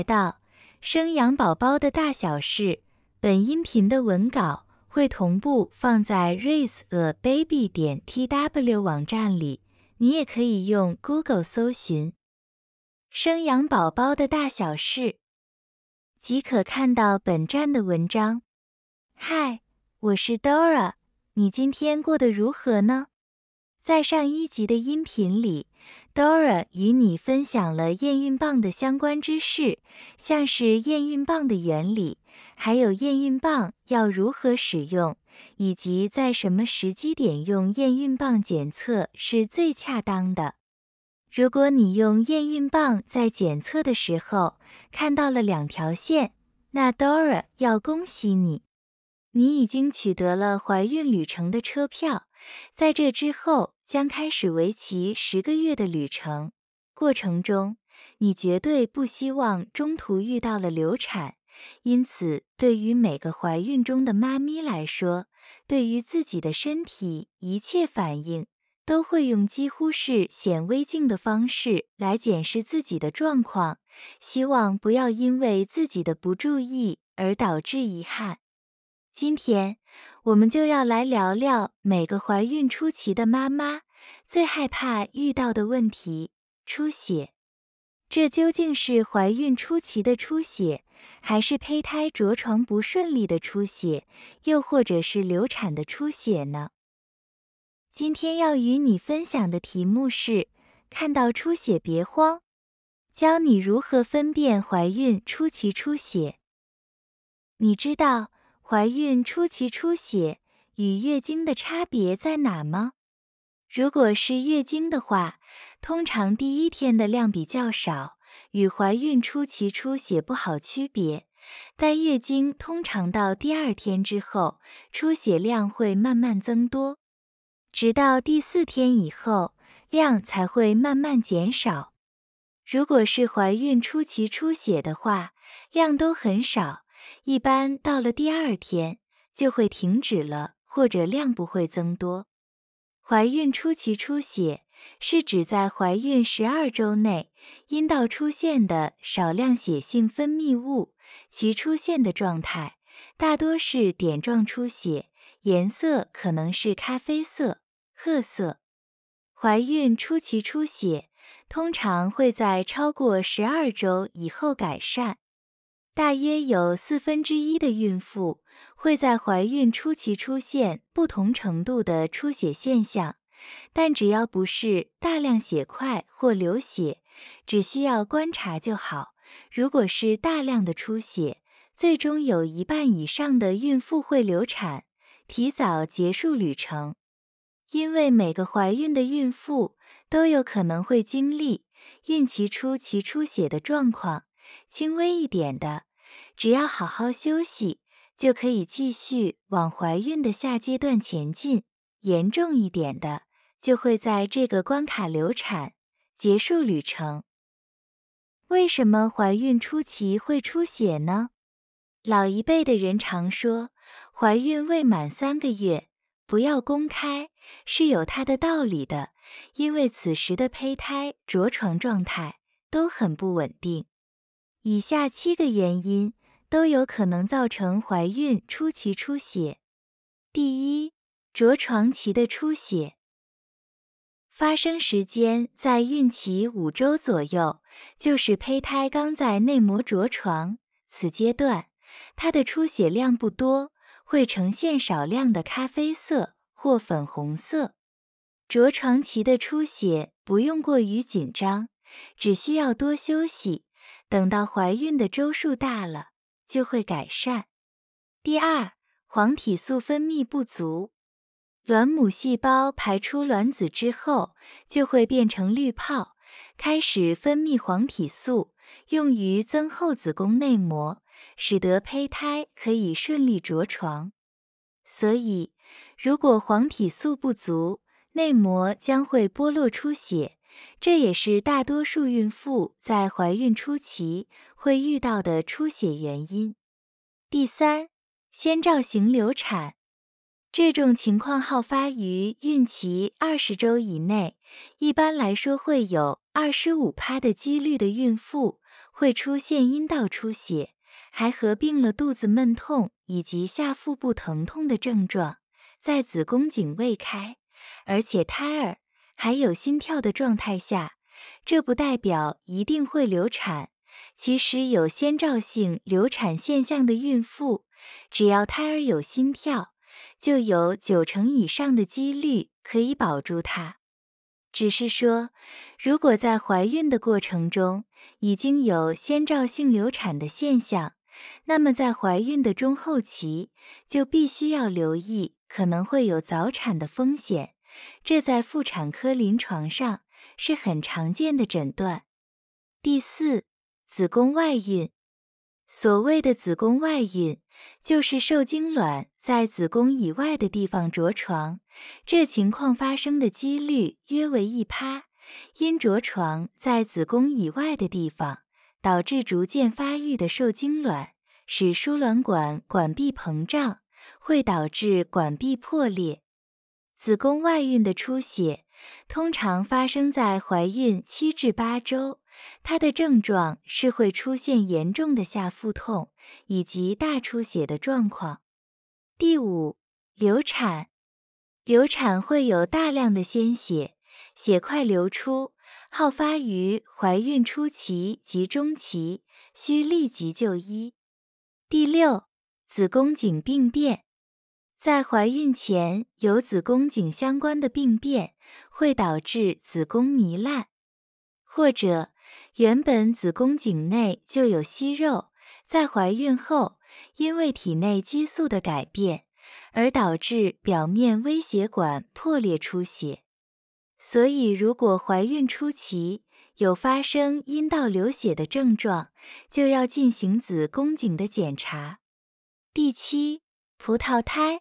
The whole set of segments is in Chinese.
来到生养宝宝的大小事。本音频的文稿会同步放在 raiseababy 点 tw 网站里，你也可以用 Google 搜寻“生养宝宝的大小事”，即可看到本站的文章。嗨，我是 Dora，你今天过得如何呢？在上一集的音频里。Dora 与你分享了验孕棒的相关知识，像是验孕棒的原理，还有验孕棒要如何使用，以及在什么时机点用验孕棒检测是最恰当的。如果你用验孕棒在检测的时候看到了两条线，那 Dora 要恭喜你，你已经取得了怀孕旅程的车票。在这之后。将开始为期十个月的旅程，过程中你绝对不希望中途遇到了流产，因此对于每个怀孕中的妈咪来说，对于自己的身体一切反应都会用几乎是显微镜的方式来检视自己的状况，希望不要因为自己的不注意而导致遗憾。今天我们就要来聊聊每个怀孕初期的妈妈最害怕遇到的问题——出血。这究竟是怀孕初期的出血，还是胚胎着床不顺利的出血，又或者是流产的出血呢？今天要与你分享的题目是：看到出血别慌，教你如何分辨怀孕初期出血。你知道？怀孕初期出血与月经的差别在哪吗？如果是月经的话，通常第一天的量比较少，与怀孕初期出血不好区别。但月经通常到第二天之后，出血量会慢慢增多，直到第四天以后，量才会慢慢减少。如果是怀孕初期出血的话，量都很少。一般到了第二天就会停止了，或者量不会增多。怀孕初期出血是指在怀孕十二周内阴道出现的少量血性分泌物，其出现的状态大多是点状出血，颜色可能是咖啡色、褐色。怀孕初期出血通常会在超过十二周以后改善。大约有四分之一的孕妇会在怀孕初期出现不同程度的出血现象，但只要不是大量血块或流血，只需要观察就好。如果是大量的出血，最终有一半以上的孕妇会流产，提早结束旅程。因为每个怀孕的孕妇都有可能会经历孕期初期出血的状况，轻微一点的。只要好好休息，就可以继续往怀孕的下阶段前进。严重一点的，就会在这个关卡流产，结束旅程。为什么怀孕初期会出血呢？老一辈的人常说，怀孕未满三个月不要公开，是有它的道理的。因为此时的胚胎着床状态都很不稳定。以下七个原因都有可能造成怀孕初期出血。第一，着床期的出血，发生时间在孕期五周左右，就是胚胎刚在内膜着床。此阶段，它的出血量不多，会呈现少量的咖啡色或粉红色。着床期的出血不用过于紧张，只需要多休息。等到怀孕的周数大了，就会改善。第二，黄体素分泌不足，卵母细胞排出卵子之后，就会变成滤泡，开始分泌黄体素，用于增厚子宫内膜，使得胚胎可以顺利着床。所以，如果黄体素不足，内膜将会剥落出血。这也是大多数孕妇在怀孕初期会遇到的出血原因。第三，先兆型流产，这种情况好发于孕期二十周以内，一般来说会有二十五趴的几率的孕妇会出现阴道出血，还合并了肚子闷痛以及下腹部疼痛的症状，在子宫颈未开，而且胎儿还有心跳的状态下，这不代表一定会流产。其实有先兆性流产现象的孕妇，只要胎儿有心跳，就有九成以上的几率可以保住它。只是说，如果在怀孕的过程中已经有先兆性流产的现象，那么在怀孕的中后期就必须要留意可能会有早产的风险。这在妇产科临床上是很常见的诊断。第四，子宫外孕。所谓的子宫外孕，就是受精卵在子宫以外的地方着床，这情况发生的几率约为一趴。因着床在子宫以外的地方，导致逐渐发育的受精卵使输卵管管壁膨胀，会导致管壁破裂。子宫外孕的出血通常发生在怀孕七至八周。它的症状是会出现严重的下腹痛以及大出血的状况。第五，流产。流产会有大量的鲜血，血块流出，好发于怀孕初期及中期，需立即就医。第六，子宫颈病变。在怀孕前有子宫颈相关的病变，会导致子宫糜烂，或者。原本子宫颈内就有息肉，在怀孕后，因为体内激素的改变，而导致表面微血管破裂出血。所以，如果怀孕初期有发生阴道流血的症状，就要进行子宫颈的检查。第七，葡萄胎。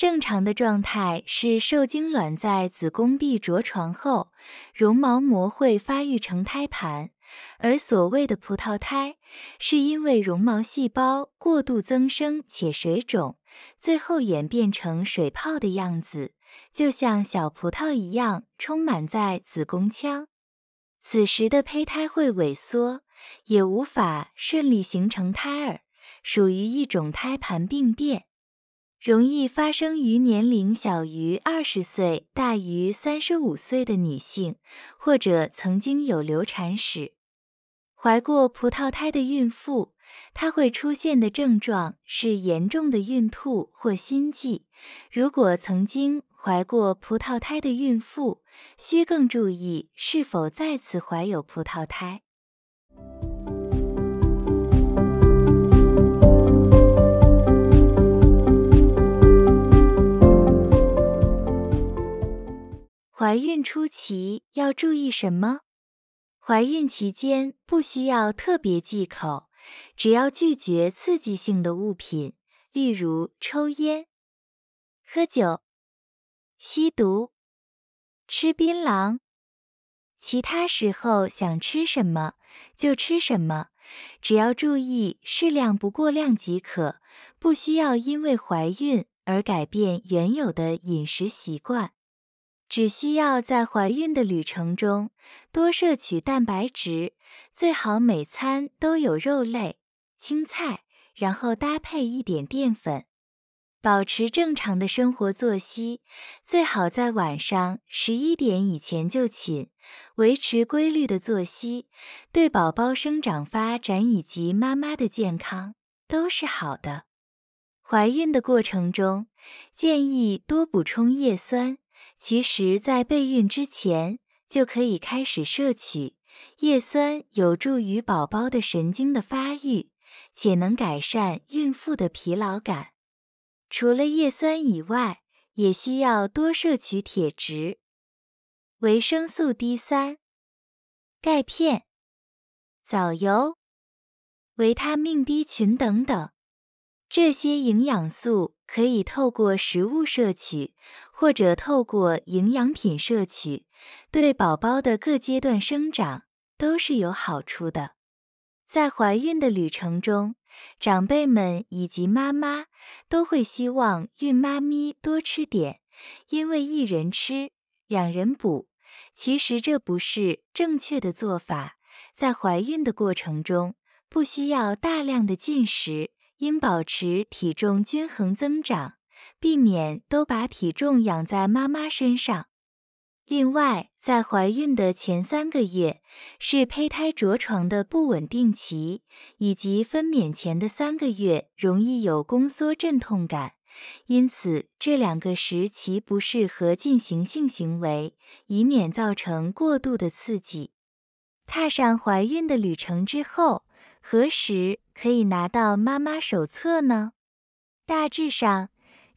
正常的状态是受精卵在子宫壁着床后，绒毛膜会发育成胎盘，而所谓的葡萄胎，是因为绒毛细胞过度增生且水肿，最后演变成水泡的样子，就像小葡萄一样充满在子宫腔。此时的胚胎会萎缩，也无法顺利形成胎儿，属于一种胎盘病变。容易发生于年龄小于二十岁、大于三十五岁的女性，或者曾经有流产史。怀过葡萄胎的孕妇，她会出现的症状是严重的孕吐或心悸。如果曾经怀过葡萄胎的孕妇，需更注意是否再次怀有葡萄胎。怀孕初期要注意什么？怀孕期间不需要特别忌口，只要拒绝刺激性的物品，例如抽烟、喝酒、吸毒、吃槟榔。其他时候想吃什么就吃什么，只要注意适量不过量即可，不需要因为怀孕而改变原有的饮食习惯。只需要在怀孕的旅程中多摄取蛋白质，最好每餐都有肉类、青菜，然后搭配一点淀粉。保持正常的生活作息，最好在晚上十一点以前就寝。维持规律的作息，对宝宝生长发展以及妈妈的健康都是好的。怀孕的过程中，建议多补充叶酸。其实，在备孕之前就可以开始摄取叶酸，有助于宝宝的神经的发育，且能改善孕妇的疲劳感。除了叶酸以外，也需要多摄取铁质、维生素 D 三、钙片、藻油、维他命 B 群等等。这些营养素可以透过食物摄取，或者透过营养品摄取，对宝宝的各阶段生长都是有好处的。在怀孕的旅程中，长辈们以及妈妈都会希望孕妈咪多吃点，因为一人吃，两人补。其实这不是正确的做法，在怀孕的过程中，不需要大量的进食，应保持体重均衡增长，避免都把体重养在妈妈身上。另外，在怀孕的前三个月是胚胎着床的不稳定期，以及分娩前的三个月容易有宫缩阵痛感，因此这两个时期不适合进行性行为，以免造成过度的刺激。踏上怀孕的旅程之后，何时可以拿到妈妈手册呢？大致上，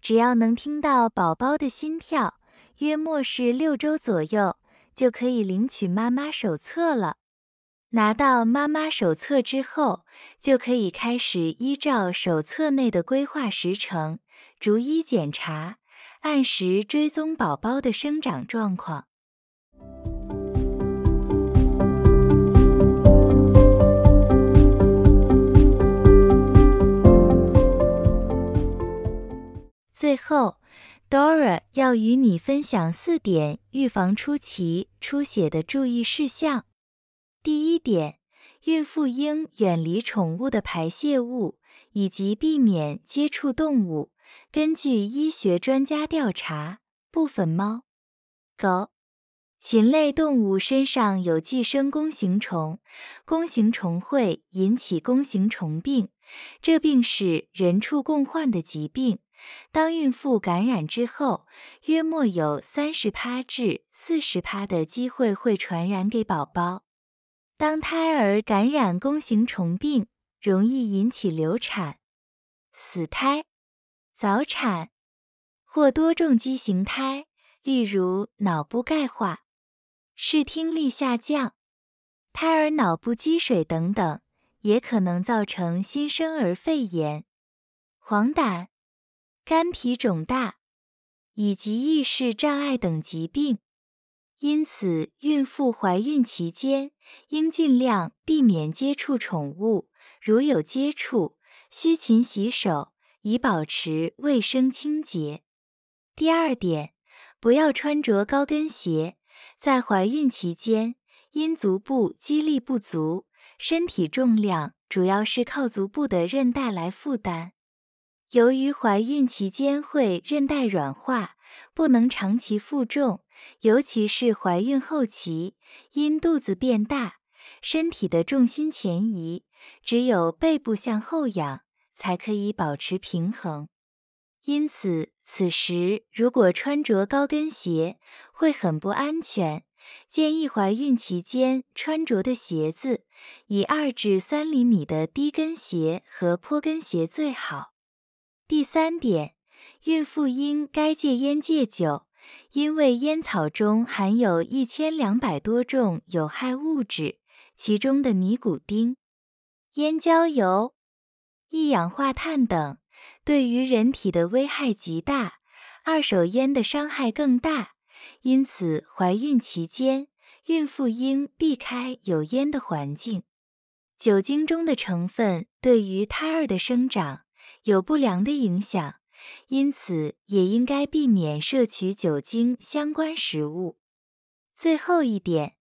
只要能听到宝宝的心跳。约莫是六周左右，就可以领取妈妈手册了。拿到妈妈手册之后，就可以开始依照手册内的规划时程，逐一检查，按时追踪宝宝的生长状况。最后。Dora 要与你分享四点预防出奇出血的注意事项。第一点，孕妇应远离宠物的排泄物，以及避免接触动物。根据医学专家调查，部分猫、狗、禽类动物身上有寄生弓形虫，弓形虫会引起弓形虫病，这病是人畜共患的疾病。当孕妇感染之后，约莫有三十趴至四十趴的机会会传染给宝宝。当胎儿感染弓形虫病，容易引起流产、死胎、早产或多重畸形胎，例如脑部钙化、视听力下降、胎儿脑部积水等等，也可能造成新生儿肺炎、黄疸。肝脾肿大以及意识障碍等疾病，因此孕妇怀孕期间应尽量避免接触宠物，如有接触，需勤洗手，以保持卫生清洁。第二点，不要穿着高跟鞋。在怀孕期间，因足部肌力不足，身体重量主要是靠足部的韧带来负担。由于怀孕期间会韧带软化，不能长期负重，尤其是怀孕后期，因肚子变大，身体的重心前移，只有背部向后仰才可以保持平衡。因此，此时如果穿着高跟鞋会很不安全，建议怀孕期间穿着的鞋子以二至三厘米的低跟鞋和坡跟鞋最好。第三点，孕妇应该戒烟戒酒，因为烟草中含有一千两百多种有害物质，其中的尼古丁、烟焦油、一氧化碳等对于人体的危害极大，二手烟的伤害更大。因此，怀孕期间，孕妇应避开有烟的环境。酒精中的成分对于胎儿的生长。有不良的影响，因此也应该避免摄取酒精相关食物。最后一点，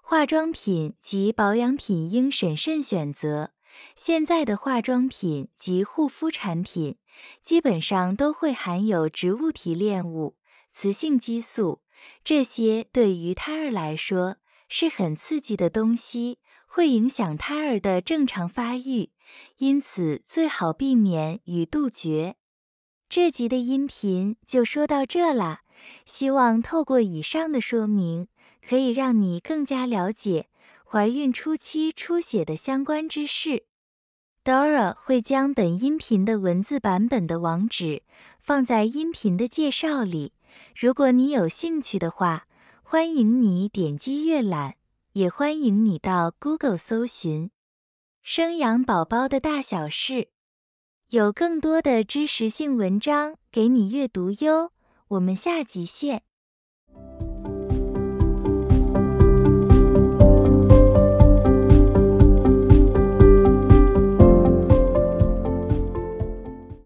化妆品及保养品应审慎选择。现在的化妆品及护肤产品基本上都会含有植物提炼物、雌性激素，这些对于胎儿来说是很刺激的东西，会影响胎儿的正常发育。因此，最好避免与杜绝。这集的音频就说到这啦，希望透过以上的说明，可以让你更加了解怀孕初期出血的相关知识。Dora 会将本音频的文字版本的网址放在音频的介绍里，如果你有兴趣的话，欢迎你点击阅览，也欢迎你到 Google 搜寻。生养宝宝的大小事，有更多的知识性文章给你阅读哟。我们下集见。